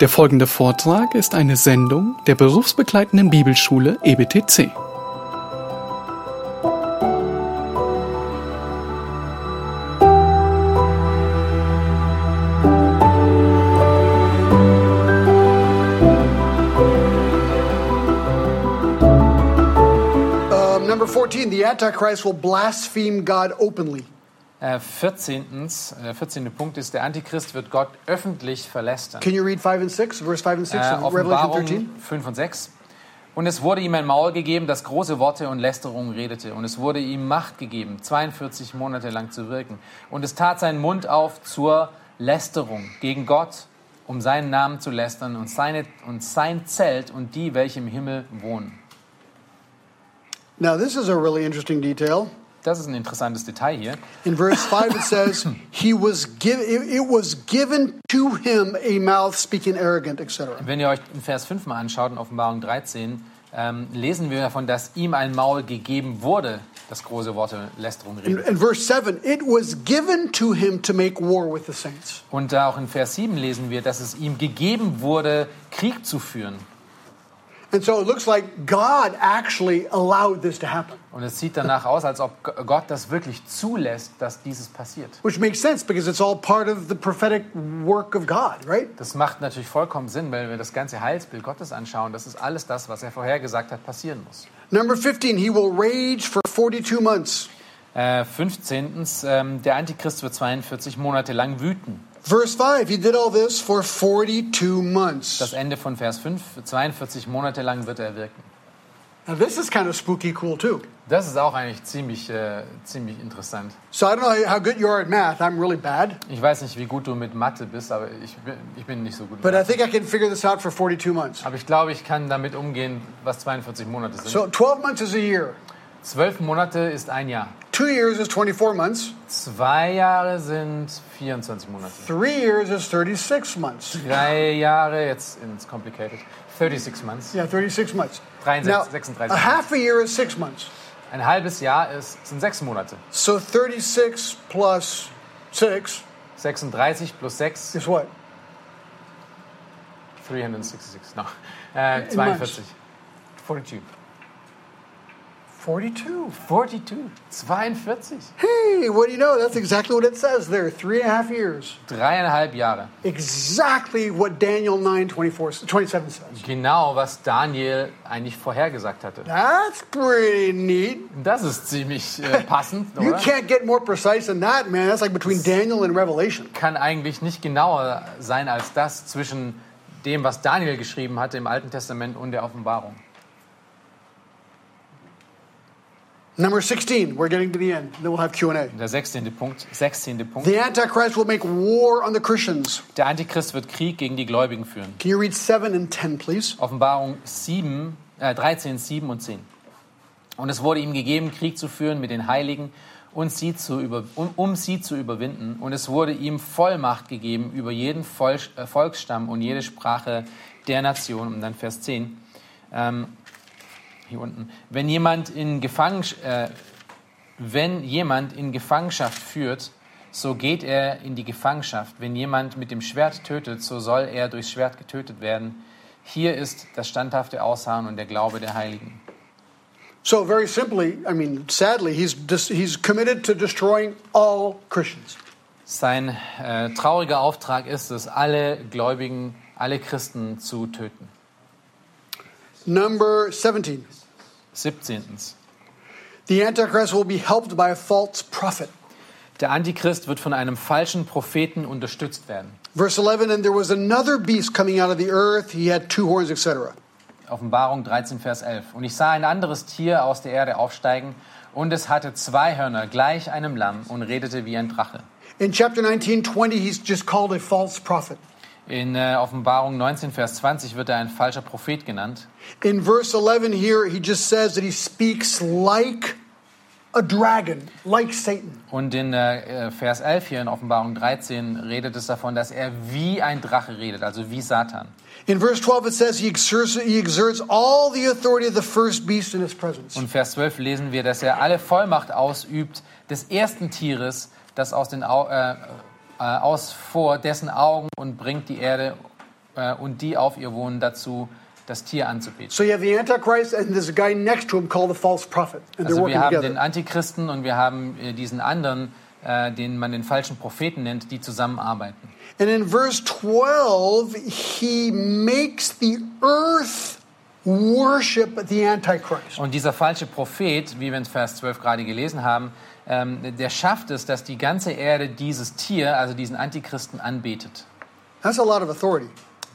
Der folgende Vortrag ist eine Sendung der berufsbegleitenden Bibelschule EBTC. Um, number 14, the Antichrist will blaspheme God openly. Äh, 14. Der 14. Punkt ist, der Antichrist wird Gott öffentlich verlästern. Can you read 5 and 6, verse 5 and 6 Äh, of Revelation Offenbarung 13? 5 und 6. Und es wurde ihm ein Maul gegeben, das große Worte und Lästerungen redete. Und es wurde ihm Macht gegeben, 42 Monate lang zu wirken. Und es tat seinen Mund auf zur Lästerung gegen Gott, um seinen Namen zu lästern und, seine, und sein Zelt und die, welche im Himmel wohnen. Now, this is a really interesting detail. Das ist ein interessantes Detail hier. In verse 5, it says, he was give, it, was given to him a mouth speaking arrogant, etc. Wenn ihr euch in Vers 5 mal anschaut, in Offenbarung 13, ähm, lesen wir davon, dass ihm ein Maul gegeben wurde, das große Worte Lästerung In, redet. in verse 7, it was given to him to make war with the saints. Und da auch in Vers 7 lesen wir, dass es ihm gegeben wurde, Krieg zu führen. Und es sieht danach aus, als ob Gott das wirklich zulässt, dass dieses passiert. which makes sense because it's all part of the prophetic work of God, right? Das macht natürlich vollkommen Sinn, wenn wir das ganze Heilsbild Gottes anschauen. Das ist alles das, was er vorhergesagt hat, passieren muss. Number 15, he will rage for 42 months. Äh, 15. Ähm, der Antichrist wird 42 Monate lang wüten. Verse 5, he did all this for 42 months. Das Ende von Vers 5, 42 Monate lang wird er wirken. Now, this is kind of spooky cool, too. Das ist auch eigentlich ziemlich, äh, ziemlich interessant. So I don't know how good you are at math. I'm really bad. Ich weiß nicht, wie gut du mit Mathe bist, aber ich bin, ich bin nicht so gut. But I think I can figure this out for 42 months. aber ich glaube, ich kann damit umgehen, was 42 Monate sind. So 12 months is a year. Zwölf Monate ist ein Jahr. Two years is 24 months. Zwei Jahre sind 24 Monate. Three years is 36 months. Drei Jahre, jetzt it's complicated, 36 months. Yeah, 36 months. 63, Now, 36 a half a year is six months. Ein halbes Jahr ist, sind sechs Monate. So 36 plus 6 36 plus 6, is what? 366, no. Äh, 42. 42. 42. 42. 42. Hey, what do you know? That's exactly what it says there. Three and a half years. Dreieinhalb Jahre. Exactly what Daniel 9 24, 27 says. Genau, was Daniel eigentlich vorhergesagt hatte. That's pretty neat. Das ist ziemlich äh, passend, You oder? can't get more precise than that, man. That's like between Daniel and Revelation. Kann eigentlich nicht genauer sein als das zwischen dem, was Daniel geschrieben hatte im Alten Testament und der Offenbarung. Number 16, we're getting to the end. Then we'll have Q&A. Der 16. Punkt. 16. Punkt. The Antichrist will make war on the Christians. Der Antichrist wird Krieg gegen die Gläubigen führen. Can you read 7 and 10, please? Offenbarung 7, äh, 13, 7 und 10. Und es wurde ihm gegeben, Krieg zu führen mit den Heiligen und sie zu über, um, um sie zu überwinden. Und es wurde ihm Vollmacht gegeben über jeden Vol äh, Volksstamm und jede Sprache der Nation. Und dann Vers 10. Ähm, hier unten. Wenn jemand in Gefangenschaft, äh, wenn jemand in Gefangenschaft führt, so geht er in die Gefangenschaft. Wenn jemand mit dem Schwert tötet, so soll er durchs Schwert getötet werden. Hier ist das standhafte Ausharren und der Glaube der Heiligen. So very simply, I mean, sadly, he's, he's committed to destroying all Christians. Sein äh, trauriger Auftrag ist es, alle Gläubigen, alle Christen zu töten. Number 17, 17. the Antichrist will be helped by a false prophet. Der Antichrist wird von einem falschen Propheten unterstützt werden. Verse 11, and there was another beast coming out of the earth. He had two horns, etc. Offenbarung 13, Vers 11. Und ich sah ein anderes Tier aus der Erde aufsteigen, und es hatte zwei Hörner, gleich einem Lamm, und redete wie ein Drache. In chapter 19, 20, he's just called a false prophet. In äh, Offenbarung 19, Vers 20 wird er ein falscher Prophet genannt. In verse 11 here, he just says that he speaks like a dragon, like Satan. Und in äh, Vers 11 hier in Offenbarung 13 redet es davon, dass er wie ein Drache redet, also wie Satan. In verse 12, it says he exerts, he exerts all the authority of the first beast in his presence. Und Vers 12 lesen wir, dass er alle Vollmacht ausübt des ersten Tieres, das aus, den Au äh, äh, aus vor dessen Augen und bringt die Erde äh, und die auf ihr wohnen, dazu das Tier anzubeten. So you have the Antichrist, and there's a guy next to him called the false prophet, and Also wir haben together. den Antichristen und wir haben äh, diesen anderen, äh, den man den falschen Propheten nennt, die zusammenarbeiten. And in verse 12, he makes the earth worship the Antichrist. Und dieser falsche Prophet, wie wir in Vers 12 gerade gelesen haben, ähm, der schafft es, dass die ganze Erde dieses Tier, also diesen Antichristen, anbetet. That's a lot of authority.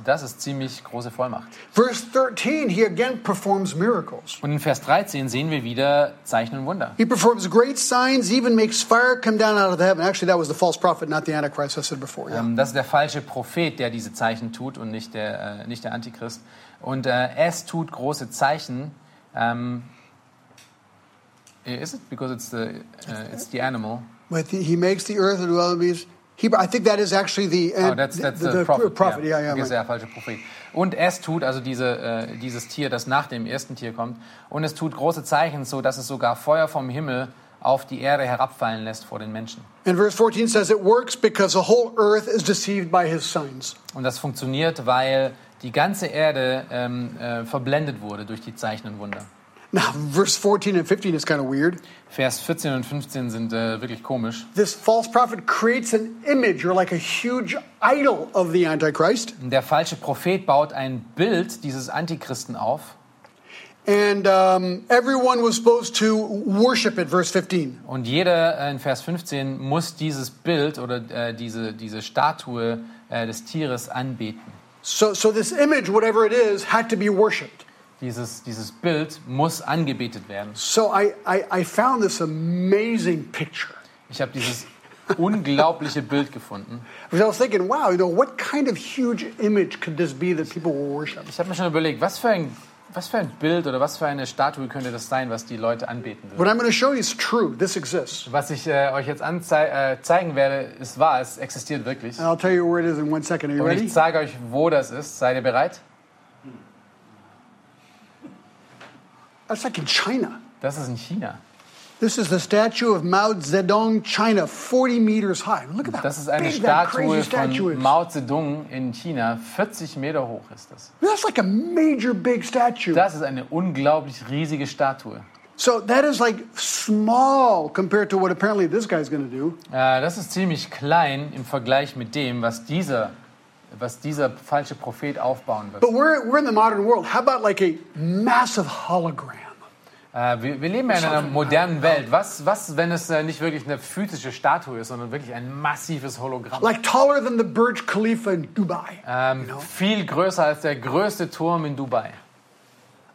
Das ist ziemlich große Vollmacht. Verse 13, he again performs miracles. Und in Vers 13 sehen wir wieder Zeichen und Wunder. He performs great signs, even makes fire come down out of the heaven. Actually, that was the false prophet, not the Antichrist, I said before. Yeah. Ähm, das ist der falsche Prophet, der diese Zeichen tut und nicht der, äh, nicht der Antichrist. Und äh, es tut große Zeichen. Ähm, is it? Because it's the, uh, it's the animal. But he makes the earth and dwell beasts. He, I think that is actually the, Oh, that's, that's the, the, the prophet. prophet. Yeah, yeah. Das ist right. der falsche Prophet. Und es tut, also diese, äh, dieses Tier, das nach dem ersten Tier kommt, und es tut große Zeichen, so dass es sogar Feuer vom Himmel auf die Erde herabfallen lässt vor den Menschen. And verse 14 says it works because the whole earth is deceived by his signs. Und das funktioniert, weil die ganze Erde ähm, äh, verblendet wurde durch die Zeichen und Wunder. Now, verse 14 and 15 is kind of weird. Vers 14 und 15 sind äh, wirklich komisch. This false prophet creates an image or like a huge idol of the Antichrist. Der falsche Prophet baut ein Bild dieses Antichristen auf. And um, everyone was supposed to worship it, verse 15. Und jeder äh, in Vers 15 muss dieses Bild oder äh, diese, diese Statue äh, des Tieres anbeten. So, so this image, whatever it is, had to be worshipped. Dieses, dieses Bild muss angebetet werden. So I, I, I found this amazing picture. Ich habe dieses unglaubliche Bild gefunden. Because I was thinking, wow, you know, what kind of huge image could this be that people will worship? Ich habe mir schon überlegt, was für, ein, was für ein Bild oder was für eine Statue könnte das sein, was die Leute anbeten würden. What I'm going to show you is true. This exists. Was ich äh, euch jetzt äh, zeigen werde, ist wahr, es existiert wirklich. And I'll tell you where it is in one second. Are you Und ready? ich zeige euch, wo das ist. Seid ihr bereit? That's like in China. Das ist in China. This is the statue of Mao Zedong, China, 40 meters high. Look at that. Das ist eine big Statue von. Mao Zedong in China. 40 Meter hoch ist das. That's like a major big statue. Das ist eine unglaublich riesige Statue. So that is like small compared to what apparently this guy's going to do. Äh, das ist ziemlich klein im Vergleich mit dem, was dieser, was dieser falsche Prophet aufbauen wird. But we're, we're in the modern world. How about like a massive hologram? Äh, wir, wir leben ja in einer modernen Welt. Was, was wenn es äh, nicht wirklich eine physische Statue ist, sondern wirklich ein massives Hologramm? Like taller than the Burj Khalifa in Dubai. Ähm, viel größer als der größte Turm in Dubai.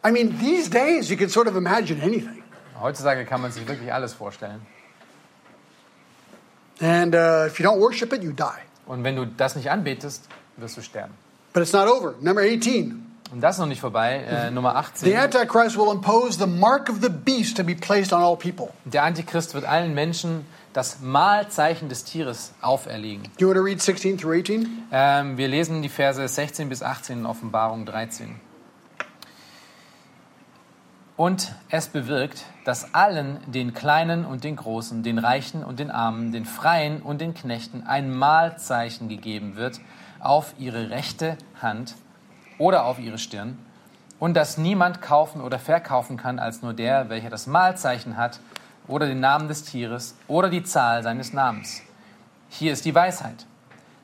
I mean, these days you can sort of imagine anything. Heutzutage kann man sich wirklich alles vorstellen. And uh, if you don't worship it, you die. Und wenn du das nicht anbetest, wirst du sterben. But it's not over. Number 18. Und das ist noch nicht vorbei. Äh, Nummer The 18. Antichrist will impose the mark of the beast to be placed on all people. Der Antichrist wird allen Menschen das Mahlzeichen des Tieres auferlegen. Do you want to read 16 through 18? Ähm, wir lesen die Verse 16 bis 18 in Offenbarung 13. Und es bewirkt, dass allen, den Kleinen und den Großen, den Reichen und den Armen, den Freien und den Knechten ein Mahlzeichen gegeben wird auf ihre rechte Hand oder auf ihre Stirn und dass niemand kaufen oder verkaufen kann als nur der, welcher das Mahlzeichen hat oder den Namen des Tieres oder die Zahl seines Namens. Hier ist die Weisheit.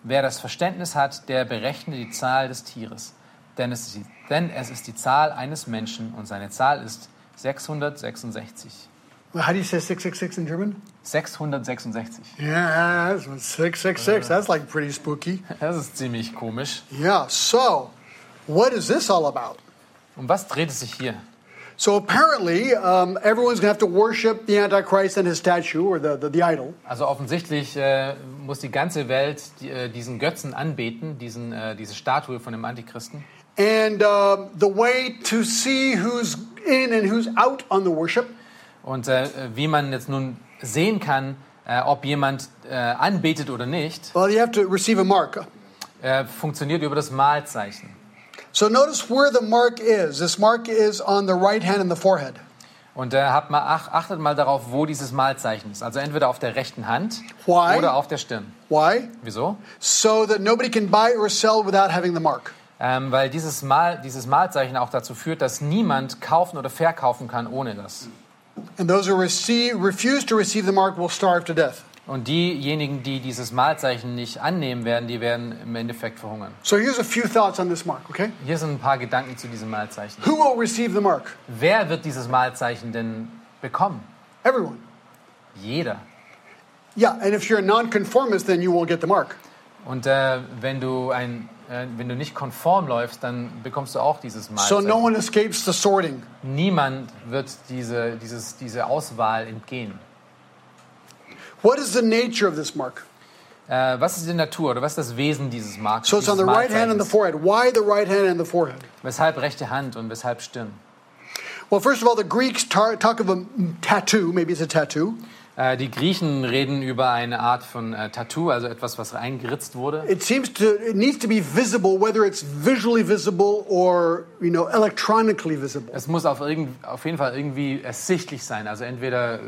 Wer das Verständnis hat, der berechne die Zahl des Tieres. Denn es, ist die, denn es ist die Zahl eines Menschen und seine Zahl ist 666. How do you say 666 in German? 666. Yeah, that's 666. That's like pretty spooky. Das ist ziemlich komisch. Yeah, so what is this all about? Um was dreht es sich hier? So apparently, um, everyone's going to have to worship the Antichrist and his statue or the, the, the idol. Also offensichtlich äh, muss die ganze Welt die, äh, diesen Götzen anbeten, diesen, äh, diese Statue von dem Antichristen. And um the way to see who's in and who's out on the worship Und äh, wie man jetzt nun sehen kann, äh, ob jemand äh, anbetet oder nicht, Well, you have to receive a mark. äh, funktioniert über das Mahlzeichen. So notice where the mark is. This mark is on the right hand and the forehead. Und äh, habt mal, ach, achtet mal darauf, wo dieses Mahlzeichen ist. Also entweder auf der rechten Hand Why? oder auf der Stirn. Why? Wieso? So that nobody can buy or sell without having the mark. Ähm, weil dieses, Mal, dieses Malzeichen auch dazu führt, dass niemand kaufen oder verkaufen kann ohne das. And those who receive, refuse to receive the mark will starve to death. Und diejenigen, die dieses Malzeichen nicht annehmen werden, die werden im Endeffekt verhungern. So here's a few thoughts on this mark, okay? Hier sind ein paar Gedanken zu diesem Malzeichen. Who will receive the mark? Wer wird dieses Malzeichen denn bekommen? Everyone. Jeder. Yeah, and if you're a nonconformist, then you won't get the mark. Und äh, wenn, du ein, wenn du nicht konform läufst, dann bekommst du auch dieses So Malzeichen. no one escapes the sorting. Niemand wird diese, dieses, diese Auswahl entgehen. What is the nature of this mark? Äh, was ist die Natur oder was ist das Wesen dieses Marktes? So it's on the right hand and the forehead. Why the right hand and the forehead? Weshalb rechte Hand und weshalb Stirn? Well, first of all, the Greeks talk of a tattoo. Maybe it's a tattoo. Äh, die Griechen reden über eine Art von äh, Tattoo, also etwas, was eingeritzt wurde. It seems to it needs to be visible, whether it's visually visible or you know electronically visible. Es muss auf, irgend, auf jeden Fall irgendwie ersichtlich sein, also entweder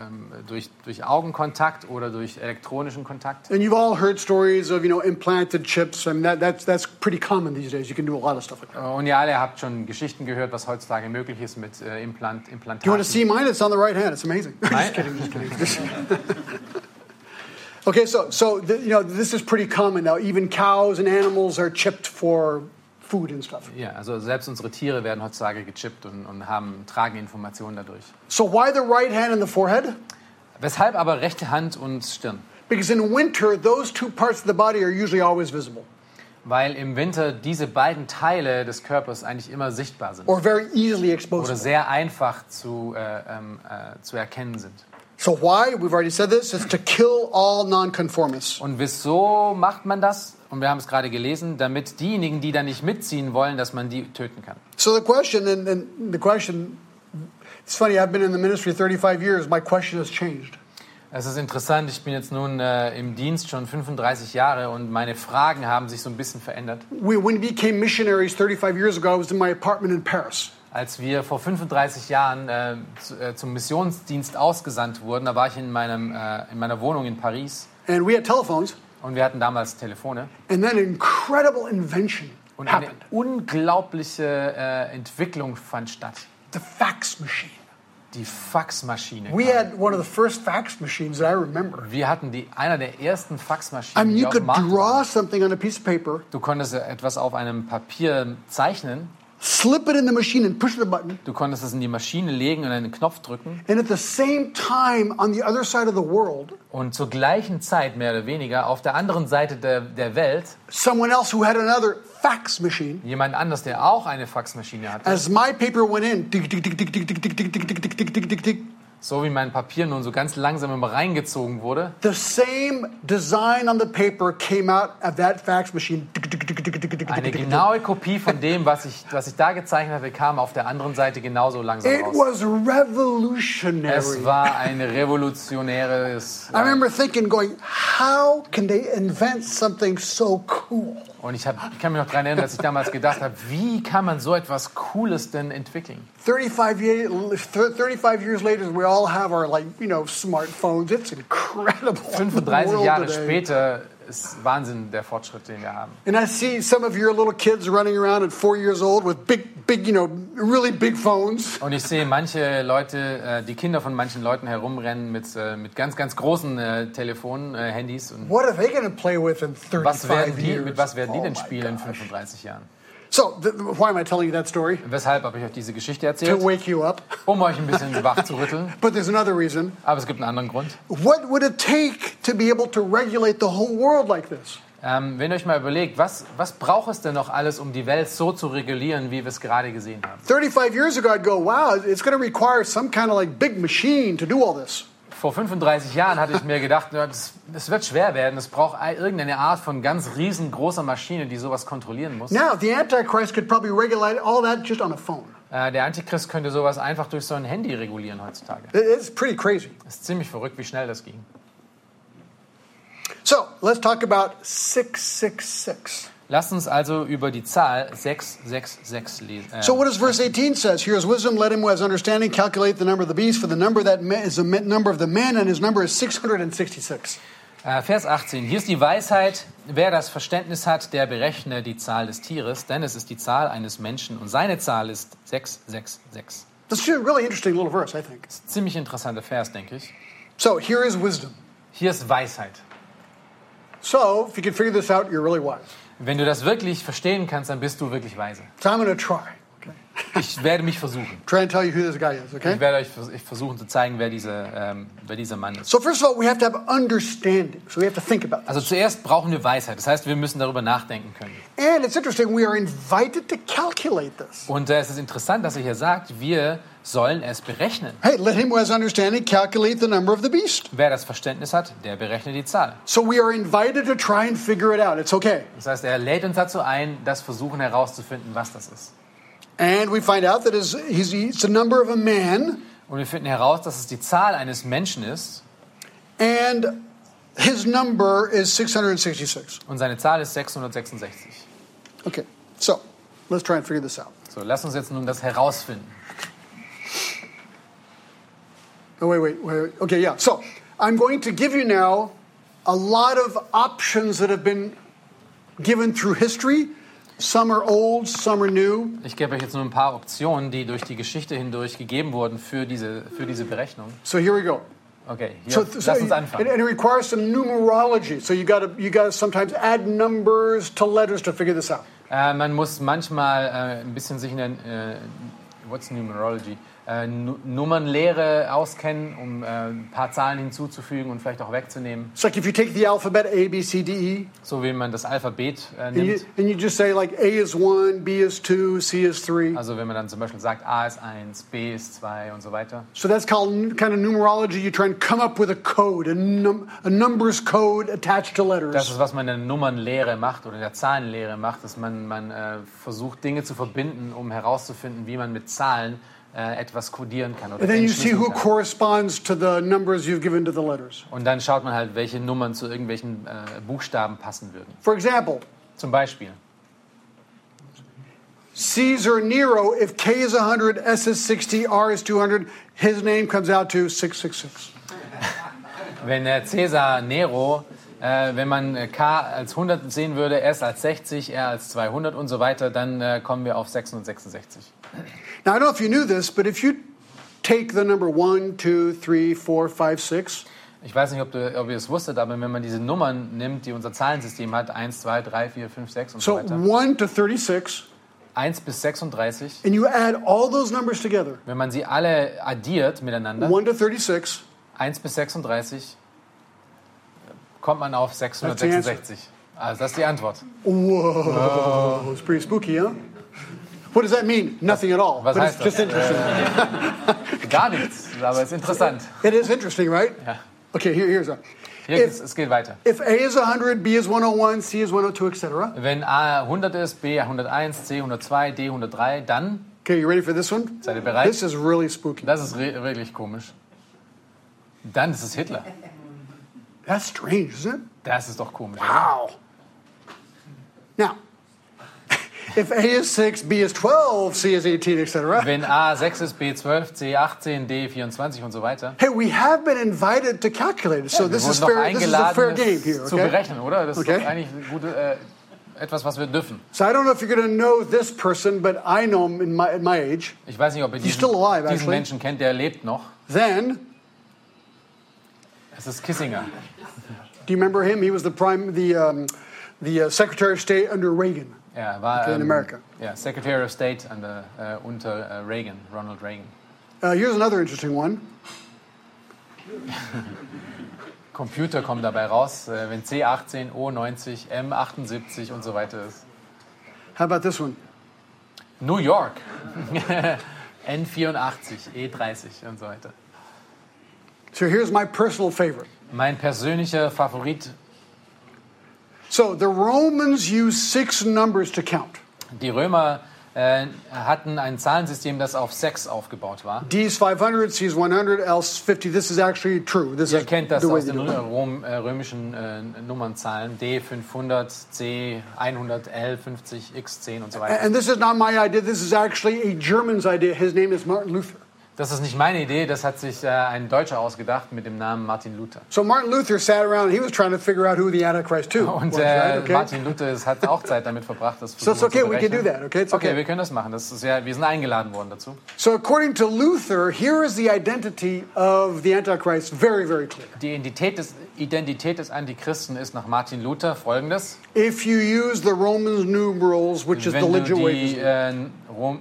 ähm, durch, durch Augenkontakt oder durch elektronischen Kontakt. And you've all heard stories of you know implanted chips. I mean that, that's that's pretty common these days. You can do a lot of stuff like that. Äh, und ihr alle habt schon Geschichten gehört, was heutzutage möglich ist mit äh, Implant, Do you want to see mine? It's on the right hand. It's amazing. Right? just kidding. Just kidding. Okay, so so th- you know this is pretty common now. Even cows and animals are chipped for food and stuff. Ja, also selbst unsere Tiere werden heutzutage gechippt und, und haben, tragen Informationen dadurch. So why the right hand and the forehead? Weshalb aber rechte Hand und Stirn? Because in winter, those two parts of the body are usually always visible Weil im Winter diese beiden Teile des Körpers eigentlich immer sichtbar sind or very easily oder exposable. sehr einfach zu, äh, ähm, äh, zu erkennen sind. So why? We've already said this. It's to kill all nonconformists. Und wieso macht man das? Und wir haben es gerade gelesen, damit diejenigen, die da nicht mitziehen wollen, dass man die töten kann. So the question, and, and the question, it's funny. I've been in the ministry 35 years. My question has changed. Es ist interessant, ich bin jetzt nun äh, im Dienst schon 35 Jahre und meine Fragen haben sich so ein bisschen verändert. We, when we became missionaries 35 years ago, I was in my apartment in Paris. Als wir vor 35 Jahren äh, zu, äh, zum Missionsdienst ausgesandt wurden, da war ich in, meinem, äh, in meiner Wohnung in Paris And we had telephones, und wir hatten damals Telefone. and then an incredible invention Und eine happened. unglaubliche äh, Entwicklung fand statt. The fax machine. Die Faxmaschine. We had one of the first fax machines that I remember. Wir hatten die, einer der ersten I Faxmaschinen, mean, die you could draw something on a piece of paper, Du konntest etwas auf einem Papier zeichnen, slip it in the machine, and push the button. du konntest es in die Maschine legen und einen Knopf drücken And at the same time, on the other side of the world, und zur gleichen Zeit, mehr oder weniger, auf der anderen Seite der, der Welt, someone else who had another fax machine, jemand anders, der auch eine Faxmaschine hatte, as my paper went in, tick, tick, tick, tick, tick, tick, tick, tick, tick, tick, tick, tick, tick, tick, tick, so wie mein Papier nun so ganz langsam immer reingezogen wurde, the same design on the paper came out of that fax machine. Eine genaue Kopie von dem, was ich, was ich da gezeichnet hatte, kam auf der anderen Seite genauso langsam It raus. was Es revolutionary. war ein revolutionäres. I remember thinking, going, how can they invent something so cool? Und ich, hab, ich kann mich noch daran erinnern, dass ich damals gedacht habe, wie kann man so etwas Cooles denn entwickeln? 35 years, 35 years later, we all have our, like, you know, smartphones. It's incredible. the 35 world Jahre später ist Wahnsinn der Fortschritt, den wir haben. And I see some of your little kids running around at four years old with big, big, you know, really big phones. Und ich sehe manche Leute, äh, die Kinder von manchen Leuten herumrennen mit, äh, mit ganz, ganz großen äh, Telefonen, Handys. Und What are they going to play with in 35 was werden die, years? mit was werden die Oh denn my spielen in gosh. 35 Jahren? So, why am I telling you that story? Weshalb habe ich euch diese Geschichte To erzählt? wake you up. Um euch ein bisschen wach zu rütteln. But there's another reason. Aber es gibt einen anderen Grund. What would it take to be able to regulate the whole world like this? Ähm, wenn ihr euch mal überlegt, was, was braucht es denn noch alles, um die Welt so zu regulieren, wie wir es gerade gesehen haben? 35 years ago, I'd go, wow, it's going to require some kind of like big machine to do all this. Vor 35 Jahren hatte ich mir gedacht, das, das wird schwer werden. Es braucht ei- irgendeine Art von ganz riesengroßer Maschine, die sowas kontrollieren muss. Now, the Antichrist could probably regulate all that just on a phone. Äh, der Antichrist könnte sowas einfach durch so ein Handy regulieren heutzutage. It- It's pretty crazy. Das ist ziemlich verrückt, wie schnell das ging. So, let's talk about 666. Lasst uns also über die Zahl 666 lesen. Äh, So, what does verse 18 says? Here is wisdom, let him who has understanding calculate the number of the beast, for the number that is the number of the men, and his number is 666. Äh, Vers 18. Hier ist die Weisheit. wer das Verständnis hat, der berechne die Zahl des Tieres, denn es ist die Zahl eines Menschen und seine Zahl ist 666. This is a really interesting little verse, I think. Ziemlich interessanter Vers, denke ich. So here is wisdom. Hier ist Weisheit. So if you can figure this out, you're really wise. Wenn du das wirklich verstehen kannst, dann bist du wirklich weise. So I'm going to try. Ich werde mich versuchen. Try and tell you who this guy is, okay? Ich werde euch versuchen zu zeigen, wer, diese, ähm, wer dieser Mann ist. So first of all, we have to have understanding. So we have to think about this. Also zuerst brauchen wir Weisheit. Das heißt, wir müssen darüber nachdenken können. And it's interesting, we are invited to calculate this. Und äh, es ist interessant, dass er hier sagt, wir sollen es berechnen. Hey, let him who has understanding calculate the number of the beast. Wer das Verständnis hat, der berechnet die Zahl. So we are invited to try and figure it out. It's okay. Das heißt, er lädt uns dazu ein, das versuchen herauszufinden, was das ist. And we find out that he's, it's the number of a man, Und wir finden heraus, dass es die Zahl eines Menschen ist and his number is 666. und seine Zahl ist 666. Okay, so let's try and figure this out. So, lass uns jetzt nun das herausfinden. Oh, wait, wait, wait. Okay, yeah. So I'm going to give you now a lot of options that have been given through history. Some are old, some are new. Ich gebe euch jetzt nur ein paar Optionen, die durch die Geschichte hindurch gegeben wurden für diese, für diese Berechnung. So here we go. Okay, hier, So, so lass uns and, anfangen. and it requires some numerology. So you got to you got to sometimes add numbers to letters to figure this out. Äh, man muss manchmal äh, ein bisschen sich in der äh, what's numerology? Äh, Nu- Nummernlehre auskennen, um äh, ein paar Zahlen hinzuzufügen und vielleicht auch wegzunehmen, It's like if you take the alphabet A, B, C, D, E, so wie man das Alphabet äh, and you, nimmt. and you just say like A is one, B is two, C is three. Also wenn man dann zum Beispiel sagt, A ist 1, B ist 2 und so weiter. So that's called kind of numerology. You try and come up with a code, a, num- a numbers code attached to letters. Das ist, was man in der Nummernlehre macht oder in der Zahlenlehre macht, dass man, man äh, versucht, Dinge zu verbinden, um herauszufinden, wie man mit Zahlen äh, etwas kodieren kann. Oder and then you see who kann. corresponds to the numbers you've given to the letters. Und dann schaut man halt, welche Nummern zu irgendwelchen äh, Buchstaben passen würden. For example, Zum Beispiel, Caesar Nero, if K is 100, S is 60, R is 200, his name comes out to 666. wenn äh, der Cäsar Nero, äh, wenn man äh, K als 100 sehen würde, S als 60, R als 200 und so weiter, dann äh, kommen wir auf 666. Now, I don't know if you knew this, but if you take the number 1, 2, 3, 4, 5, 6, Ich weiß nicht, ob, du, ob ihr es wusstet, aber wenn man diese Nummern nimmt, die unser Zahlensystem hat, 1, 2, 3, 4, 5, 6 und so so weiter, 1 to 36, 1 bis 36, and you add all those numbers together, wenn man sie alle addiert miteinander, 1 to 36, 1 bis 36, kommt man auf 666. Also das ist die Antwort. whoa, it's pretty spooky, huh? What does that mean? Nothing at all. Was but it's heißt just das? interesting. Gar nichts, aber es ist interessant. It is interesting, right? Ja. Okay, here, here's a. Hier If- es geht weiter. If A is 100, B is 101, C is 102, etc. Wenn A 100 ist, B 101, C 102, D 103, dann, Okay, you ready for this one? seid ihr bereit? This is really spooky. Das ist wirklich komisch. Dann ist es Hitler. That's strange, isn't it? Das ist doch komisch. Wow. Now, if A is 6, B is 12, C is 18, etc. Wenn A 6 ist, B 12, C 18, D 24 und so weiter. Hey, we have been invited to calculate it, so Wir this is fair. This is a fair game here, zu okay? berechnen, oder? Das ist Okay. doch eigentlich gute, äh, etwas, was wir dürfen. So I don't know if you're going to know this person, but I know him in my, at my age. Ich weiß nicht, ob ihr diesen, alive, diesen. Menschen kennt, der lebt noch. Then, Es ist Kissinger. do you remember him? He was the prime, the um, the uh, Secretary of State under Reagan. Er war Okay, in ähm, America. ja, Secretary of State an der, äh, unter äh, Reagan, Ronald Reagan. Uh, here's another interesting one. Computer kommen dabei raus, äh, wenn C18, O90, M78 und so weiter ist. How about this one? New York. N84, E30 und so weiter. So here's my personal favorite. Mein persönlicher Favorit, So the Romans use six numbers to count. die Römer äh, hatten ein Zahlensystem, das auf 6 aufgebaut war. D is 500, C is 100, L is 50. This is actually true. This Ihr kennt das aus den. Rom, äh, römischen äh, Nummernzahlen. D 500, C 100, L 50, X 10 und so weiter. And this is not my idea. This is actually a German's idea. His name is Martin Luther. Das ist nicht meine Idee, das hat sich äh, ein Deutscher ausgedacht mit dem Namen Martin Luther. So Martin Luther sat around and he was trying to figure out who the Antichrist too Und was, äh, right? Okay. Martin Luther hat auch Zeit damit verbracht, das So it's okay, zu we can do berechnen. that, okay? It's Okay, okay. wir können das machen. Das ist ja, wir sind eingeladen worden dazu. So according to Luther, here is the identity of the Antichrist very, very clear. Die Identität des, Identität des Antichristen ist nach Martin Luther folgendes. If you use the Roman numerals, which is the Wenn du die äh,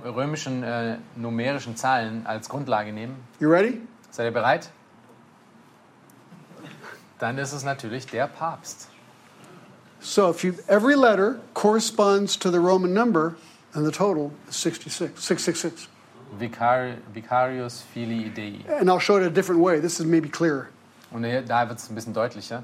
römischen äh, numerischen Zahlen als Grundlage nehmen, you ready? seid ihr bereit? Dann ist es natürlich der Papst. So if you every letter corresponds to the Roman number, and the total is 66, 666. Vicar, Vicarius Filii Dei. And I'll show it a different way. This is maybe clearer. Und hier- da wird es ein bisschen deutlicher.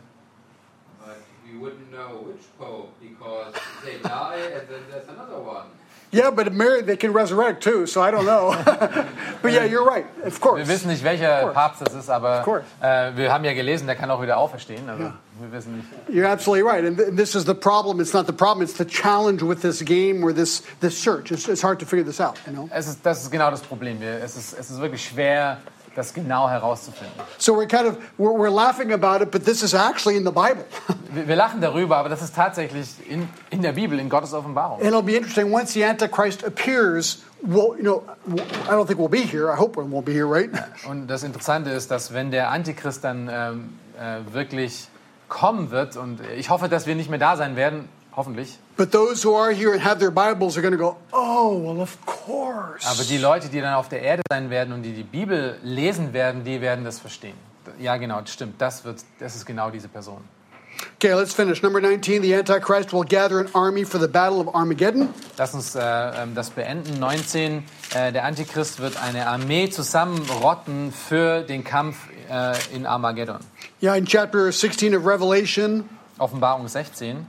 But we wouldn't know which pope because they die and then there's another one. Yeah, but Mary, they can resurrect too, so I don't know. but yeah, you're right, of course. Wir wissen nicht, welcher. Papst das ist, aber Of course. äh, wir haben ja gelesen, der kann auch wieder auferstehen. Also Ja. wir wissen nicht. You're absolutely right. And th- this is the problem. It's not the problem, it's the challenge with this game or this, this search. It's, it's hard to figure this out, you know? Es ist, das ist genau das Problem. Wir, es, ist, es ist wirklich schwer, das genau herauszufinden. So we're kind of, we're, we're laughing about it, but this is actually in the Bible. Wir, wir lachen darüber, aber das ist tatsächlich in, in der Bibel, in Gottes Offenbarung. And it'll be interesting once the Antichrist appears. Well, you know, I don't think we'll be here. I hope we won't be here, right? Und das Interessante ist, dass wenn der Antichrist dann ähm, äh, wirklich kommen wird, und ich hoffe, dass wir nicht mehr da sein werden, hoffentlich, But those who are here and have their Bibles are going to go, oh, well, of course. aber die Leute, die dann auf der Erde sein werden und die die Bibel lesen werden, die werden das verstehen. Ja, genau, stimmt. Das, wird, das ist genau diese Person. Okay, let's finish. Number 19 the Antichrist will gather an army for the battle of Armageddon. Lass uns äh, ähm, das beenden. 19. Äh, der Antichrist wird eine Armee zusammenrotten für den Kampf äh, in Armageddon. Yeah, in chapter 16 of Revelation, Offenbarung 16.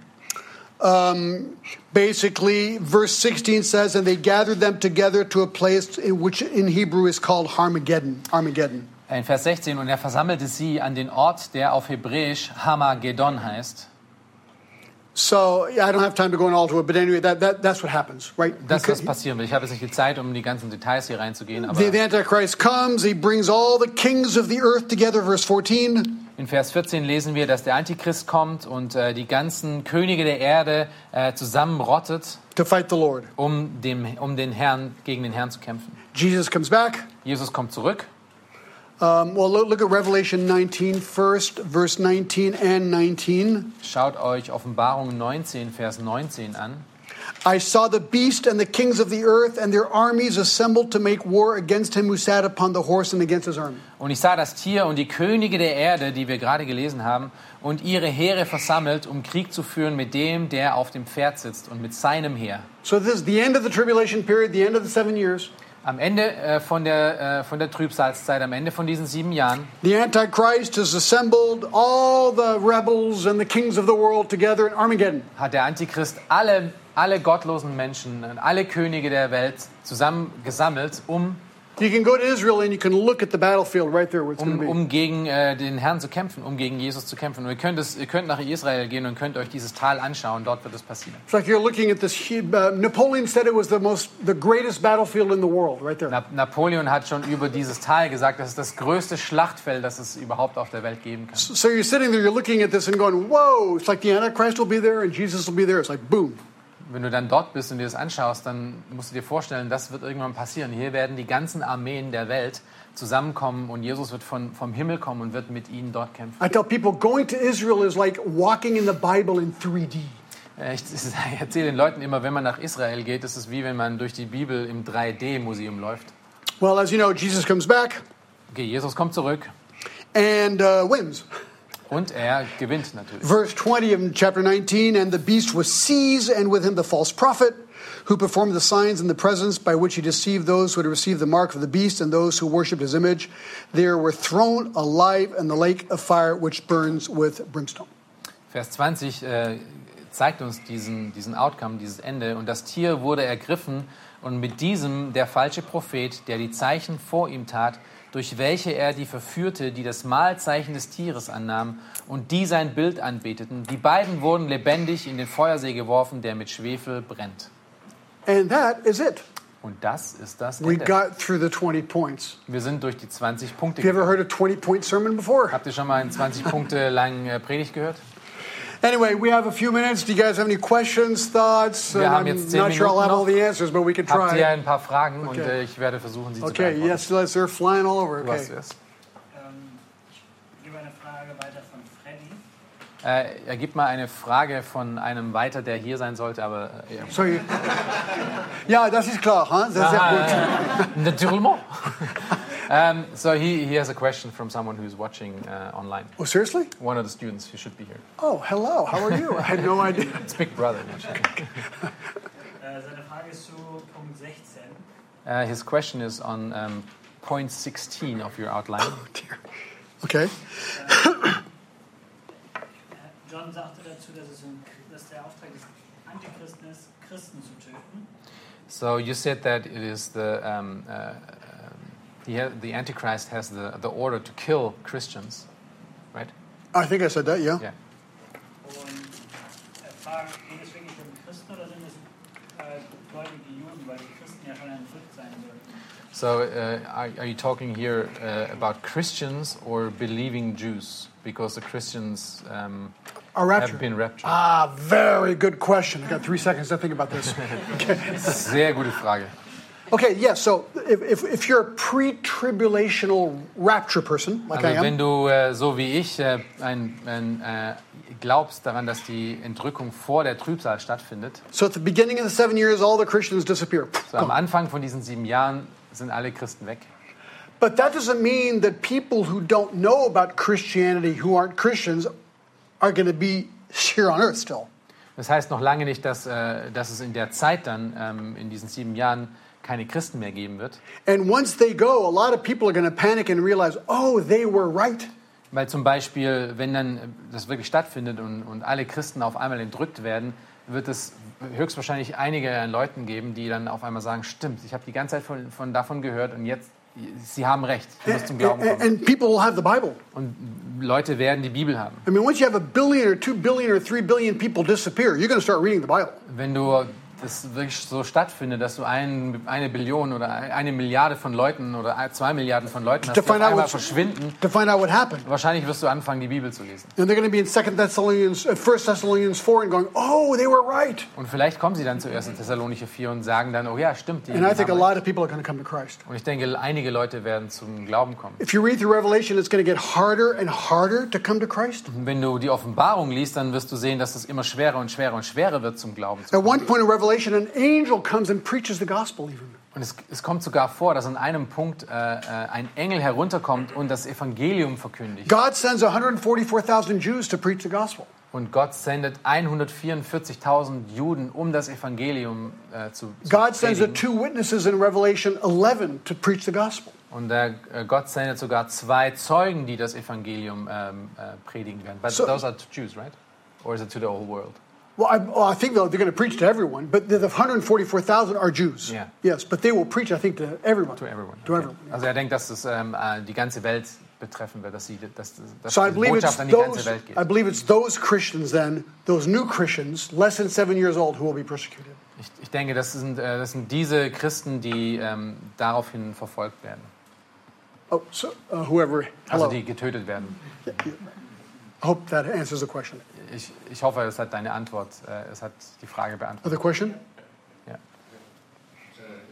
Basically, verse 16 says, And they gathered them together to a place in which in Hebrew is called Armageddon. Armageddon. In Vers 16. Und er versammelte sie an den Ort, der auf Hebräisch Hamageddon heißt. So, yeah, I don't have time to go into all to it, but anyway, that, that, that's what happens, right? Das, was passieren. Ich habe jetzt nicht die Zeit, um in die ganzen Details hier reinzugehen, aber the, the Antichrist comes, he brings all the kings of the earth together, verse 14. in Vers 14 lesen wir, dass der Antichrist kommt und äh, die ganzen Könige der Erde äh, zusammenrottet, to fight the Lord. um, dem, um den Herrn, gegen den Herrn zu kämpfen. Jesus comes back. Jesus kommt zurück. Um, well, look, look at Revelation 19 first, verse 19 and 19. Schaut euch Offenbarung 19, Vers 19 an. I saw the beast and the kings of the earth and their armies assembled to make war against him who sat upon the horse and against his army. Und ich sah das Tier und die Könige der Erde, die wir gerade gelesen haben, und ihre Heere versammelt, um Krieg zu führen mit dem, der auf dem Pferd sitzt und mit seinem Heer. So this is the end of the tribulation period, the end of the seven years. Am Ende äh, von, der, äh, von der Trübsalzeit, am Ende von diesen sieben Jahren, The Antichrist has assembled all the rebels and the kings of the world together in Armageddon. hat der Antichrist alle, alle gottlosen Menschen, und alle Könige der Welt zusammengesammelt, um, You can go to Israel and you can look at the battlefield right there where it's going um, to be. um gegen äh, den Herrn zu kämpfen, um gegen Jesus zu kämpfen. Und ihr könnt, es, ihr könnt nach Israel gehen und könnt euch dieses Tal anschauen, dort wird es passieren. It's like you're looking at this. Uh, Napoleon said it was the most, the greatest battlefield in the world, right there. Na, Napoleon hat schon über dieses Tal gesagt, das ist das größte Schlachtfeld, das es überhaupt auf der Welt geben kann. So you're sitting there, you're looking at this and going, "Whoa!" It's like the Antichrist will be there and Jesus will be there. It's like boom. Wenn du dann dort bist und dir das anschaust, dann musst du dir vorstellen, das wird irgendwann passieren. Hier werden die ganzen Armeen der Welt zusammenkommen und Jesus wird von, vom Himmel kommen und wird mit ihnen dort kämpfen. I tell people going to Israel is like walking in the Bible in 3D. Äh, Ich, ich erzähle den Leuten immer, wenn man nach Israel geht, ist es wie wenn man durch die Bibel im 3D-Museum läuft. Well, as you know, Jesus comes back Okay, Jesus kommt zurück and uh, wins. und er gewinnt natürlich. Verse 20 of chapter 19 And the beast was seized, and with him the false prophet, who performed the signs and the presence by which he deceived those who had received the mark of the beast and those who worshipped his image. There were thrown alive in the lake of fire which burns with brimstone. Vers 20 äh, zeigt uns diesen, diesen Outcome, dieses Ende. Und das Tier wurde ergriffen und mit diesem der falsche Prophet, der die Zeichen vor ihm tat, durch welche er die verführte, die das Mahlzeichen des Tieres annahmen und die sein Bild anbeteten. Die beiden wurden lebendig in den Feuersee geworfen, der mit Schwefel brennt. And that is it. Und das ist das We Ende. got through the 20 points. Wir sind durch die 20 Punkte Have you ever gegangen. heard a 20 point sermon before? Habt ihr schon mal einen 20 Punkte langen äh, Predigt gehört? Anyway, we have a few minutes. Do you guys have any questions, thoughts? Wir haben I'm jetzt zehn not sure I'll have all the answers, but we can Habt ihr try. ein paar Fragen und Okay. äh, ich werde versuchen, sie zu Okay, beantworten. yes, let's, they're flying all over. Du hast Okay. Ähm, ich gebe eine Frage weiter von Freddy. Äh, er gibt mal eine Frage von einem weiter, der hier sein sollte, aber äh, ja. So you, ja, das ist klar, huh? Das ist sehr gut. Ah, Naturellement. um, so he, he has a question from someone who's watching uh, online. Oh, seriously? One of the students who should be here. Oh, hello. How are you? I had no idea. It's Big Brother. Seine Frage ist zu Punkt 16. Uh, his question is on um, point 16 of your outline. Oh, Dear. Okay. Äh, John sagte dazu, dass, es ein, dass der Auftrag des Antichristen ist, Christen zu töten. So you said that it is the um, uh, um, he ha- the Antichrist has the, the order to kill Christians, right? I think I said that, yeah. Yeah. Und fragt, geht es wirklich Christen oder sind es gläubige Juden, weil die Christen ja schon entrückt sein sollten? So uh, are, are you talking here uh, about Christians or believing Jews? Because the Christians um, rapture. have been raptured. Ah, very good question. I've got three seconds to think about this. Sehr gute Frage. Okay, yes. so if, if, if you're a pre-tribulational rapture person, like I Also wenn am, du äh, so wie ich äh, ein, ein, äh, glaubst daran, dass die Entrückung vor der Trübsal stattfindet, so at the beginning of the seven years, all the Christians disappear. so am. Anfang von diesen sieben Jahren sind alle Christen weg. But that doesn't mean that people who don't know about Christianity, who aren't Christians, are going to be here on earth still. Das heißt noch lange nicht, dass, äh, dass es in der Zeit dann, ähm, in diesen sieben Jahren, keine Christen mehr geben wird. And once they go, a lot of people are going to panic and realize, oh, they were right. Weil zum Beispiel, wenn dann äh, das wirklich stattfindet und, und alle Christen auf einmal entrückt werden, wird es höchstwahrscheinlich einige Leuten geben, die dann auf einmal sagen, stimmt, ich habe die ganze Zeit von, von davon gehört und jetzt, sie haben recht, ich muss zum Glauben And, kommen. and people will have the Bible. Und Leute werden die Bibel haben. I mean, once you have a billion or two billion or three billion people disappear, you're going to start reading the Bible. Wenn du das wirklich so stattfindet, dass du ein, eine Billion oder eine Milliarde von Leuten oder zwei Milliarden von Leuten hast, die auf einmal verschwinden, To find out what happened. wahrscheinlich wirst du anfangen, die Bibel zu lesen. And they're going to be in Second Thessalonians, uh, First Thessalonians 4 and going, oh, they were right. Und vielleicht kommen sie dann zu 1. Thessalonicher 4 und sagen dann, oh ja, stimmt. Die, And I think a lot recht. of people are going to come to Christ. Und ich denke, einige Leute werden zum Glauben kommen. If you read through Revelation, it's going to get harder and harder to come to Christ. Wenn du die Offenbarung liest, dann wirst du sehen, dass es immer schwerer und schwerer und schwerer wird, zum Glauben zu At kommen. one point in Revelation, an angel comes and preaches the gospel even. Und es, es kommt sogar vor, dass an einem Punkt äh, äh, ein Engel herunterkommt und das Evangelium verkündigt. God sends 144,000 Jews to preach the gospel. Und Gott sendet 144.000 Juden, um das Evangelium äh, zu, zu God sends the two witnesses in Revelation 11 to preach the gospel. Und äh, Gott sendet sogar zwei Zeugen, die das Evangelium ähm, äh, predigen werden. But So- those are to Jews, right? Or is it to the whole world? Well, I, well, I think they're, they're going to preach to everyone, but the, the 144,000 are Jews. Yeah. Yes, but they will preach, I think, to everyone. To everyone. To Okay. everyone. Also er denkt, dass es ähm, äh, die ganze Welt betreffen wird, dass, sie, dass, dass So I die Botschaft an die ganze those. Welt geht. I believe it's those Christians then, those new Christians, less than seven years old, who will be persecuted. Ich, ich denke, das sind, äh, das sind diese Christen, die ähm, daraufhin verfolgt werden. Oh, so uh, whoever. Also Hello. die getötet werden. I hope that answers the question. Ich, ich hoffe, es hat deine Antwort, äh, es hat die Frage beantwortet. Other question? Ja. Äh,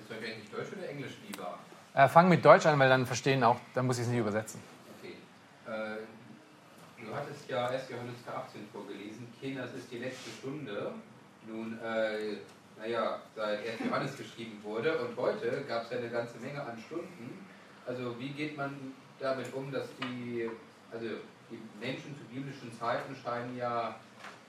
ist euch eigentlich Deutsch oder Englisch lieber? Äh, fang mit Deutsch an, weil dann verstehen auch, dann muss ich es nicht übersetzen. Okay. Äh, du hattest ja 1. Johannes 18 vorgelesen. Kinders ist die letzte Stunde. Nun, äh, naja, seit 1. Johannes geschrieben wurde und heute gab es ja eine ganze Menge an Stunden. Also wie geht man damit um, dass die, also die Menschen zu biblischen Zeiten scheinen ja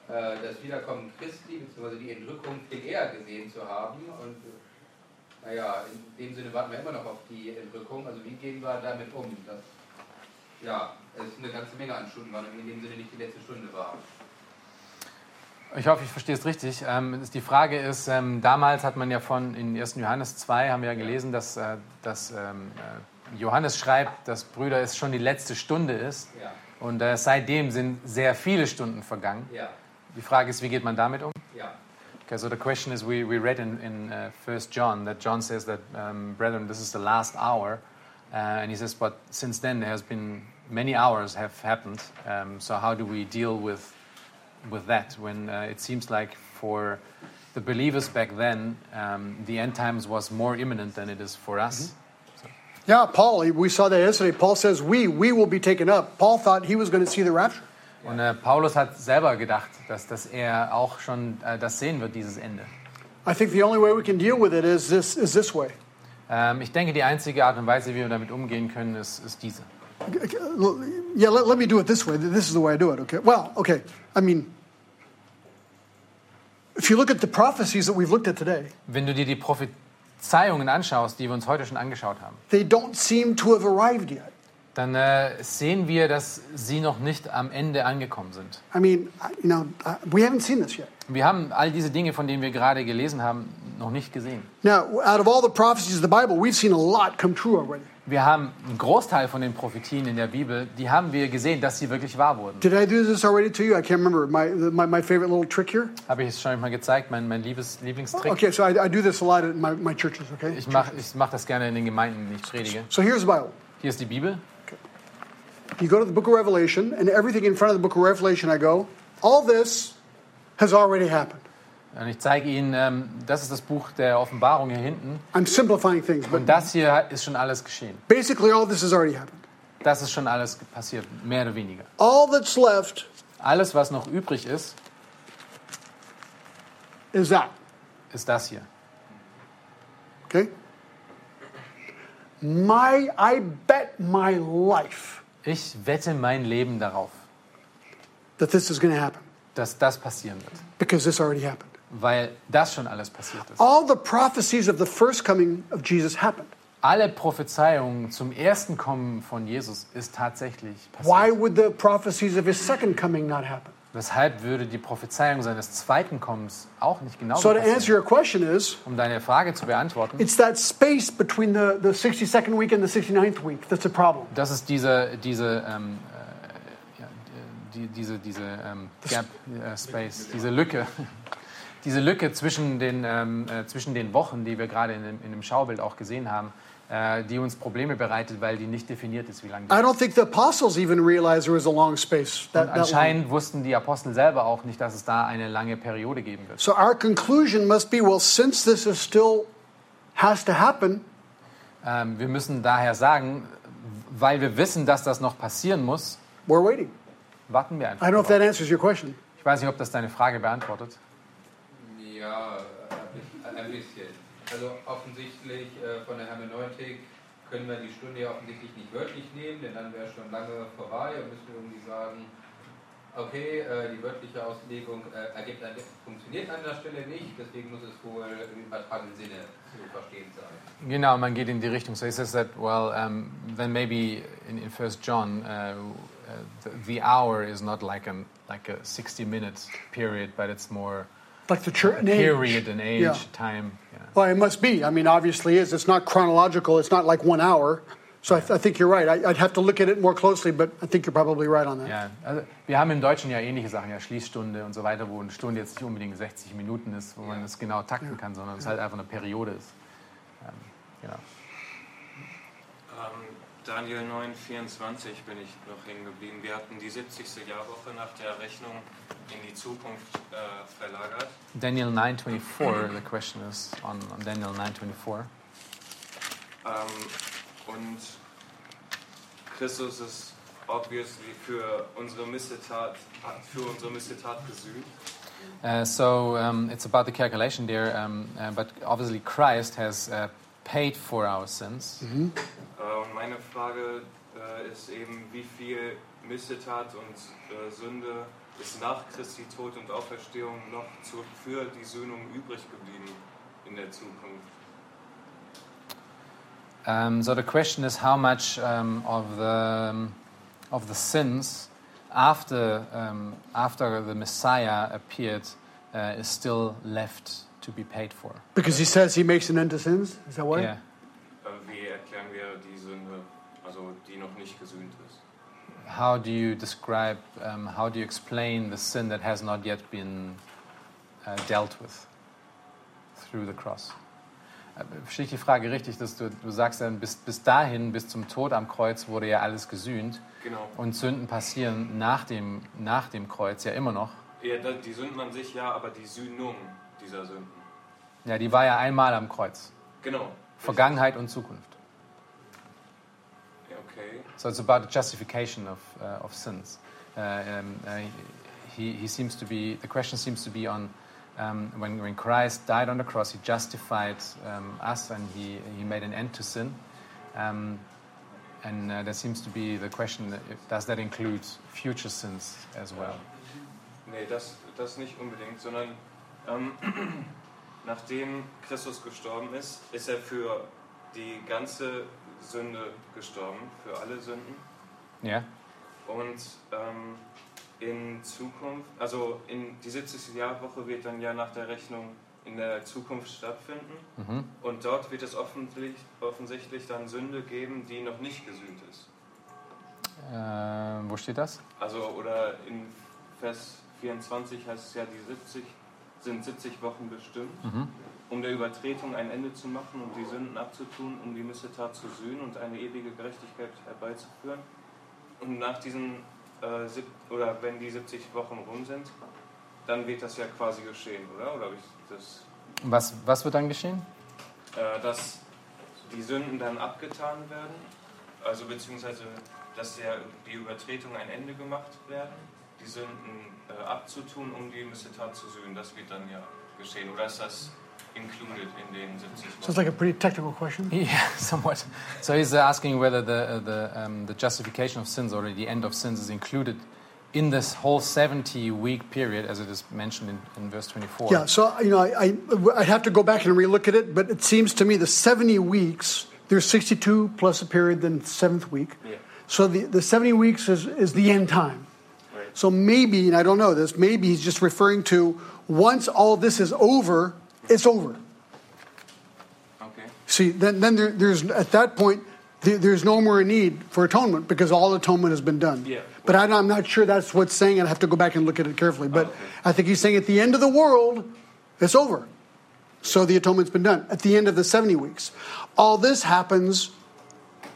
äh, das Wiederkommen Christi bzw. die Entrückung viel eher gesehen zu haben und äh, naja, in dem Sinne warten wir immer noch auf die Entrückung. Also wie gehen wir damit um, dass ja, es eine ganze Menge an Stunden waren und in dem Sinne nicht die letzte Stunde war. Ich hoffe, ich verstehe es richtig. Ähm, die Frage ist, ähm, damals hat man ja von, in 1. Johannes 2 haben wir ja gelesen, dass, äh, dass ähm, äh, Johannes schreibt, dass Brüder es schon die letzte Stunde ist. Ja, Und äh, seitdem sind sehr viele Stunden vergangen. ja, Die Frage ist, wie geht man damit um? ja. Okay, so the question is we, we read in, in uh, 1 John that John says that, um, brethren, this is the last hour. Uh, and he says, but since then there has been many hours have happened. Um, so how do we deal with, with that when uh, it seems like for the believers back then, um, the end times was more imminent than it is for us? Yeah, Paul, we saw that yesterday. Paul says, We, we will be taken up. Paul thought he was going to see the rapture. Und äh, Paulus hat selber gedacht, dass, dass er auch schon äh, das sehen wird, dieses Ende. I think the only way we can deal with it is this, is this way. Ähm, ich denke, die einzige Art und Weise, wie wir damit umgehen können, ist, ist diese. Yeah, let, let me do it this way. This is the way I do it, okay? Well, okay. I mean, if you look at the prophecies that we've looked at today, Wenn du dir die Prophezeiungen anschaust, die wir uns heute schon angeschaut haben, they don't seem to have arrived yet. dann äh, sehen wir, dass sie noch nicht am Ende angekommen sind. I mean, you know, we haven't seen this yet. Wir haben all diese Dinge, von denen wir gerade gelesen haben, noch nicht gesehen. Now, out of all the prophecies of the Bible, we've seen a lot come true already. Wir haben einen Großteil von den Prophetien in der Bibel, die haben wir gesehen, dass sie wirklich wahr wurden. Did I do this already to you? I can't remember. My, my, my favorite little trick here? Habe ich es schon mal gezeigt, mein, mein liebes Lieblingstrick. Okay, so I, I do this a lot at my, my churches, okay? Ich mache ich mach das gerne in den Gemeinden, die ich predige. So here's the Bible. Hier ist die Bibel. You go to the book of Revelation, and everything in front of the book of Revelation, I go, all this has already happened. Und ich zeige Ihnen, ähm, das ist das Buch der Offenbarung hier hinten. I'm simplifying things, but Und das hier ist schon alles geschehen. basically all this has already happened. Das ist schon alles passiert, mehr oder weniger. All that's left Alles, was noch übrig ist, is that, ist das hier. okay? My, I bet my life Ich wette mein Leben darauf, that this is going to happen dass das passieren wird. because this already happened. Weil das schon alles passiert ist. All the prophecies of the first coming of Jesus happened. Alle Prophezeiungen zum ersten Kommen von Jesus ist tatsächlich Why passiert. would the prophecies of his second coming not happen? Weshalb würde die Prophezeiung seines zweiten Kommens auch nicht genauso So to answer passieren? your question is, Um deine Frage zu beantworten, it's that space between the, the 62nd week and the 69th week that's a problem. das ist diese, diese, ähm, äh, ja, die, diese, diese ähm, Gap äh, Space, diese Lücke, diese Lücke zwischen den, ähm, äh, zwischen den Wochen, die wir gerade in dem, in dem Schaubild auch gesehen haben, äh, die uns Probleme bereitet, weil die nicht definiert ist, wie lange. die I don't think the apostles even realized there was a long space. That, that long. anscheinend wussten die Apostel selber auch nicht, dass es da eine lange Periode geben wird. So our conclusion must be well, since this is still has to happen, Ähm, wir müssen daher sagen, weil wir wissen, dass das noch passieren muss, we're waiting. warten wir einfach. I don't know if that drauf. answers your question. Ich weiß nicht, ob das deine Frage beantwortet. Ja, ein ein bisschen. Also offensichtlich äh, von der Hermeneutik können wir die Stunde ja offensichtlich nicht wörtlich nehmen, denn dann wäre schon lange vorbei und müssen wir irgendwie sagen, okay, äh, die wörtliche Auslegung äh, ergibt funktioniert an der Stelle nicht, deswegen muss es wohl im übertragenen Sinne zu verstehen sein. Genau, man geht in die Richtung. So he says that, well, um, then maybe in, in First John, uh, uh, the, the hour is not like, an, like a 60-minute period, but it's more Like the church an age. period and age, Yeah. time. Yeah. Well, it must be. I mean, obviously, is. It's not chronological. It's not like one hour. So I, I think you're right. I, I'd have to look at it more closely, but I think you're probably right on that. Ja, also wir haben im Deutschen ja ähnliche Sachen, ja Schließstunde und so weiter, wo eine Stunde jetzt nicht unbedingt 60 Minuten ist, wo man das genau takten kann, sondern es halt einfach eine Periode ist. Ähm, genau. Ähm, Daniel 9, 24 bin ich noch hängen geblieben. Wir hatten die 70. Jahrwoche nach der Rechnung in die Zukunft äh, verlagert. Daniel 9:24. the question is on, on Daniel 9:24. Ähm, und Christus ist obviously für unsere Missetat, für unsere Missetat gesühnt. Uh, so um, it's about the calculation there, um, uh, but obviously Christ has uh, paid for our sins. Äh, und meine Frage äh, ist eben, wie viel Missetat und äh, Sünde ist nach Christi Tod und Auferstehung noch zu, für die Söhnung übrig geblieben in der Zukunft? Um, so the question is how much um, of the um, of the sins after um, after the Messiah appeared uh, is still left to be paid for. Because he says he makes an end to sins. Is that why? Yeah. Äh, wie erklären wir die Sünde, also die noch nicht gesühnt ist? How do you describe? Um, how do you explain the sin that has not yet been uh, dealt with? through the cross. Äh, Verstehe ich die Frage richtig, dass du, du sagst dann, bis, bis dahin, bis zum Tod am Kreuz wurde ja alles gesühnt Genau. und Sünden passieren nach dem, nach dem Kreuz ja immer noch. Ja, die Sünden an sich ja, aber die Sühnung dieser Sünden. Ja, die war ja einmal am Kreuz. Genau. Vergangenheit und Zukunft. Okay. So it's about the justification of, uh, of sins. Uh, um, uh, he, he seems to be, the question seems to be on um, when, when Christ died on the cross, he justified um, us and he, he made an end to sin. Um, and uh, there seems to be the question, if, does that include future sins as well? Nee, das, das nicht unbedingt, sondern ähm, nachdem Christus gestorben ist, ist er für die ganze Sünde gestorben, für alle Sünden. Yeah? Und ähm, in Zukunft, also in die 70. Jahrwoche wird dann ja nach der Rechnung in der Zukunft stattfinden. Mhm. Und dort wird es offensichtlich, offensichtlich dann Sünde geben, die noch nicht gesühnt ist. Äh, wo steht das? Also, oder in Vers 24 heißt es ja, die 70 sind 70 Wochen bestimmt, Mhm. Um der Übertretung ein Ende zu machen, um die Sünden abzutun, um die Missetat zu sühnen und eine ewige Gerechtigkeit herbeizuführen. Und nach diesen, äh, sieb- oder wenn die 70 Wochen rum sind, dann wird das ja quasi geschehen, oder? Oder das, Was, was wird dann geschehen? äh, dass die Sünden dann abgetan werden, also beziehungsweise, dass der, die Übertretung ein Ende gemacht werden, die Sünden äh, abzutun, um die Missetat zu sühnen. Das wird dann ja geschehen. Oder ist das included in den 70 Sounds Wochen? like a pretty technical question. Yeah, somewhat. So he's uh, asking whether the, uh, the, um, the justification of sins, or the end of sins, is included in this whole 70 week period, as it is mentioned in, in verse 24. Yeah, so you know, I, I I'd have to go back and relook at it, but it seems to me the seventy weeks. There's sixty-two plus a period, then seventh week. Yeah. So the, the seventy weeks is is the end time. Right. So maybe, and I don't know this, maybe he's just referring to once all this is over, it's over. Okay. See, then then there, there's at that point there, there's no more need for atonement because all atonement has been done. Yeah. But I, I'm not sure that's what's saying. I'd have to go back and look at it carefully. But Okay. I think he's saying at the end of the world, it's over. So the atonement's been done. At the end of the 70 weeks. All this happens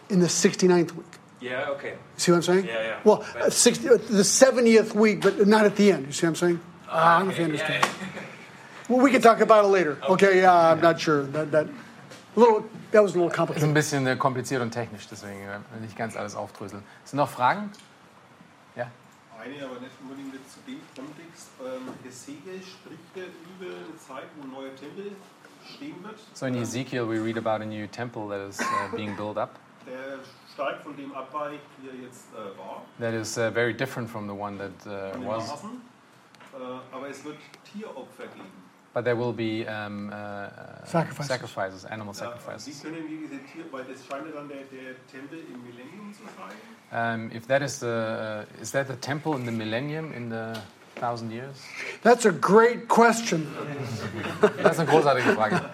in the 69th week. Yeah, okay. See what I'm saying? Yeah, yeah. Well, uh, 60, uh, the 70th week, but not at the end. You see what I'm saying? Ah, I don't know if you understand. Well, we can talk about it later. Okay, yeah, I'm not sure. That, that, little, that was a little Ist complicated. ein bisschen äh, kompliziert und technisch, deswegen äh, will ich ganz alles aufdröseln. Sind noch Fragen? Ja? Eine, aber nicht unbedingt jetzt zu dem Kontext. Ähm, Hesekiel spricht ja über eine Zeit, wo ein neuer Tempel stehen wird. So in Ezekiel we read about a new temple that is uh, being built up. Der stark von dem abweicht, wie er jetzt äh, war. That is uh, very different from the one that uh, was. Maßen. Äh, aber es wird Tieropfer geben. But there will be um, uh, uh, Sacrifices. sacrifices, animal sacrifices. können wir diese Tier, weil das scheint ja dann der, der Tempel im Millennium zu sein. Um, if that is the, uh, is that the temple in the millennium in the thousand years? That's a great question. Das ist eine großartige Frage.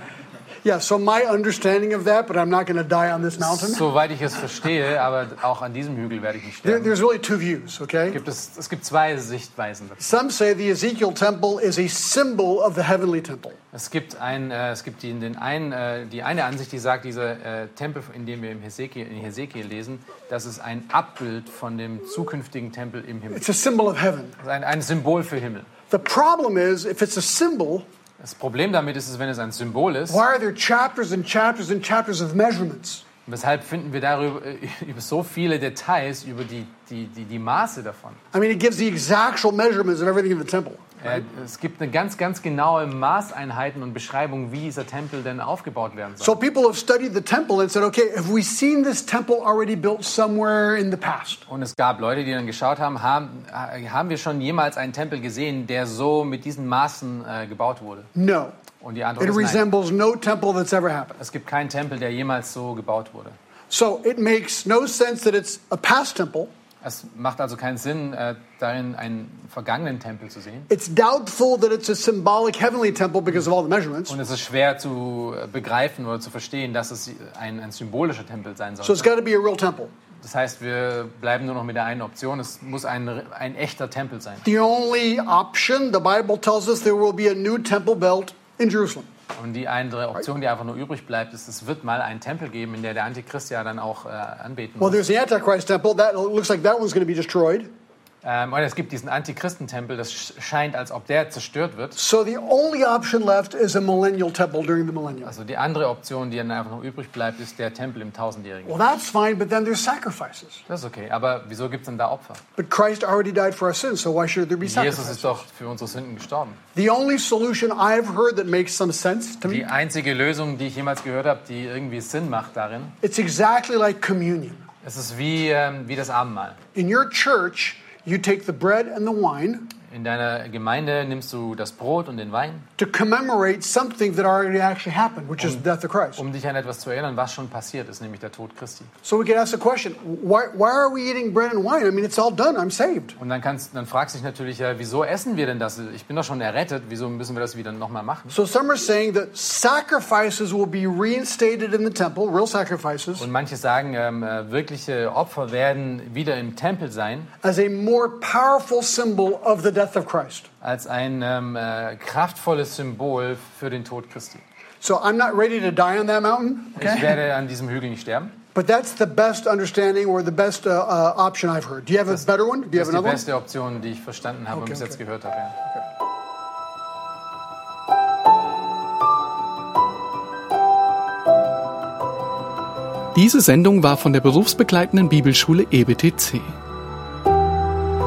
Yeah, so my understanding of that, but I'm not going to die on this mountain. Soweit ich es verstehe, aber auch an diesem Hügel werde ich nicht There, sterben. there's really two views, okay? Gibt es, es gibt zwei Sichtweisen. Some say the Ezekiel temple is a symbol of the heavenly temple. Es gibt, ein, äh, es gibt die, den einen, äh, die eine Ansicht, die sagt, dieser äh, Tempel, in dem wir im Hesekiel, in Hesekiel lesen, das ist ein Abbild von dem zukünftigen Tempel im Himmel. It's a symbol of heaven. Ein, ein Symbol für Himmel. The problem is, if it's a symbol, Das Problem damit ist, wenn es ein Symbol ist, why are there chapters and chapters and chapters of measurements? Weshalb finden wir darüber äh, über so viele Details über die, die, die, die Maße davon. I mean, it gives the exact measurements of everything in the temple. Äh, es gibt eine ganz, ganz genaue Maßeinheiten und Beschreibung, wie dieser Tempel denn aufgebaut werden soll. So people have studied the temple and said, okay, have we seen this temple already built somewhere in the past? Und es gab Leute, die dann geschaut haben, haben, haben wir schon jemals einen Tempel gesehen, der so mit diesen Maßen äh, gebaut wurde? No. Und die Antwort It ist nein. resembles no temple that's ever happened. Es gibt keinen Tempel, der jemals so gebaut wurde. So it makes no sense that it's a past temple. Es macht also keinen Sinn, äh, darin einen vergangenen Tempel zu sehen. It's doubtful that it's a symbolic heavenly temple because of all the measurements. Und es ist schwer zu äh, begreifen oder zu verstehen, dass es ein, ein symbolischer Tempel sein So it's soll. got to be a real temple. Das heißt, wir bleiben nur noch mit der einen Option. Es muss ein, ein echter Tempel sein. The only option, the Bible tells us there will be a new temple built in Jerusalem. Und die andere Option, die einfach nur übrig bleibt, ist, es wird mal einen Tempel geben, in der der Antichrist ja dann auch äh, anbeten Well, muss. there's the Antichrist temple. That looks like that one's going to be destroyed. Ähm, und es gibt diesen Antichristentempel, das sch- scheint, als ob der zerstört wird. So the only option left is a millennial temple during the millennium. Also die andere Option, die dann einfach noch übrig bleibt, ist der Tempel im Tausendjährigen. Well, that's fine, but then there's sacrifices. Das ist okay, aber wieso gibt es denn da Opfer? But Christ already died for our sins, so why should there be Jesus sacrifices? ist doch für unsere Sünden gestorben. The only solution I've heard that makes some sense to Die me, einzige Lösung, die ich jemals gehört habe, die irgendwie Sinn macht darin, it's exactly like communion. es ist wie, ähm, wie das Abendmahl. In your church, you take the bread and the wine In deiner Gemeinde nimmst du das Brot und den Wein, to commemorate something that already actually happened, which is the death of Christ. um dich an etwas zu erinnern, was schon passiert ist, nämlich der Tod Christi. So we can ask the question, why, why are we eating bread and wine? I mean, it's all done. I'm saved. Und dann, kannst, dann fragst du dich natürlich, ja, wieso essen wir denn das? Ich bin doch schon errettet, wieso müssen wir das wieder nochmal machen? So some are saying that sacrifices will be reinstated in the temple, real sacrifices, Und manche sagen, ähm, äh, wirkliche Opfer werden wieder im Tempel sein, as a more powerful symbol of the death of Christ. als ein ähm, äh, kraftvolles Symbol für den Tod Christi. So I'm not ready to die on that mountain, Ich okay? werde an diesem Hügel nicht sterben. But that's the best understanding or the best uh, uh, option I've heard. Do you have a better one? Do you Das have ist die another one? beste Option, die ich verstanden habe Okay, und bis jetzt okay. gehört habe. Ja. Diese Sendung war von der berufsbegleitenden Bibelschule EBTC.